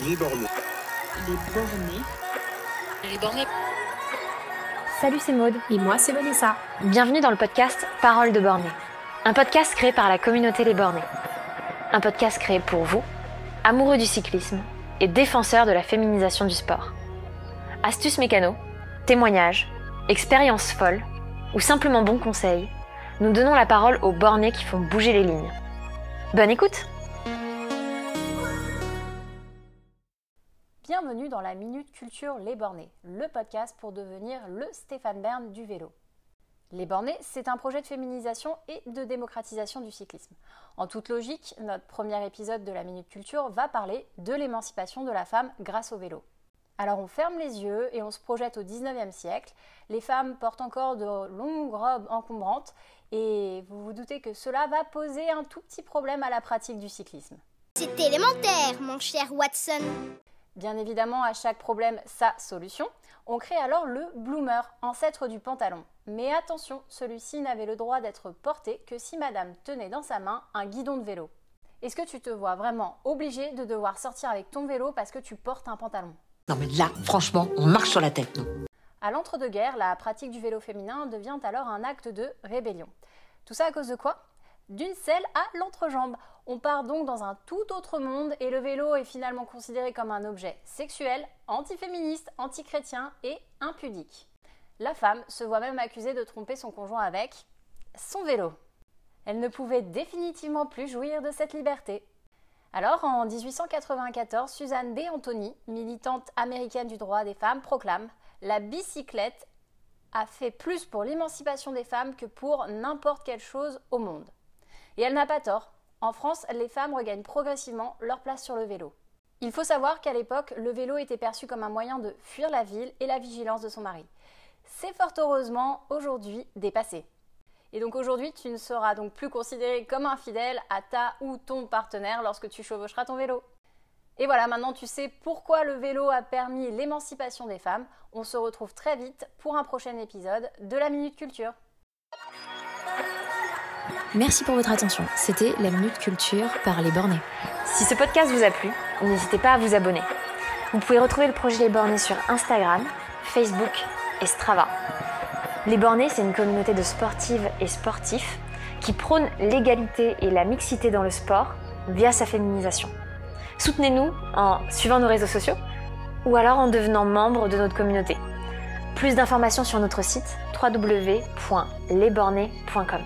Les bornés. Les bornés. Les bornés. Salut, c'est Maude. Et moi, c'est Vanessa. Bienvenue dans le podcast Parole de bornés. Un podcast créé par la communauté Les Bornés. Un podcast créé pour vous, amoureux du cyclisme et défenseurs de la féminisation du sport. Astuces mécano, témoignages, expériences folles ou simplement bons conseils, nous donnons la parole aux bornés qui font bouger les lignes. Bonne écoute Bienvenue dans la Minute Culture Les Bornés, le podcast pour devenir le Stéphane Bern du vélo. Les Bornés, c'est un projet de féminisation et de démocratisation du cyclisme. En toute logique, notre premier épisode de la Minute Culture va parler de l'émancipation de la femme grâce au vélo. Alors on ferme les yeux et on se projette au 19e siècle. Les femmes portent encore de longues robes encombrantes et vous vous doutez que cela va poser un tout petit problème à la pratique du cyclisme. C'est élémentaire, mon cher Watson. Bien évidemment, à chaque problème, sa solution. On crée alors le bloomer, ancêtre du pantalon. Mais attention, celui-ci n'avait le droit d'être porté que si madame tenait dans sa main un guidon de vélo. Est-ce que tu te vois vraiment obligé de devoir sortir avec ton vélo parce que tu portes un pantalon? Non mais là, franchement, on marche sur la tête, nous. À l'entre-deux-guerres, la pratique du vélo féminin devient alors un acte de rébellion. Tout ça à cause de quoi? D'une selle à l'entrejambe. On part donc dans un tout autre monde et le vélo est finalement considéré comme un objet sexuel, antiféministe, antichrétien et impudique. La femme se voit même accusée de tromper son conjoint avec son vélo. Elle ne pouvait définitivement plus jouir de cette liberté. Alors, en 1894, Suzanne B. Anthony, militante américaine du droit des femmes, proclame La bicyclette a fait plus pour l'émancipation des femmes que pour n'importe quelle chose au monde. Et elle n'a pas tort. En France, les femmes regagnent progressivement leur place sur le vélo. Il faut savoir qu'à l'époque, le vélo était perçu comme un moyen de fuir la ville et la vigilance de son mari. C'est fort heureusement aujourd'hui dépassé. Et donc aujourd'hui, tu ne seras donc plus considéré comme infidèle à ta ou ton partenaire lorsque tu chevaucheras ton vélo. Et voilà, maintenant tu sais pourquoi le vélo a permis l'émancipation des femmes. On se retrouve très vite pour un prochain épisode de la Minute Culture. Merci pour votre attention. C'était la Minute Culture par les Bornés. Si ce podcast vous a plu, n'hésitez pas à vous abonner. Vous pouvez retrouver le projet Les Bornés sur Instagram, Facebook et Strava. Les Bornés, c'est une communauté de sportives et sportifs qui prône l'égalité et la mixité dans le sport via sa féminisation. Soutenez-nous en suivant nos réseaux sociaux ou alors en devenant membre de notre communauté. Plus d'informations sur notre site www.lesbornés.com.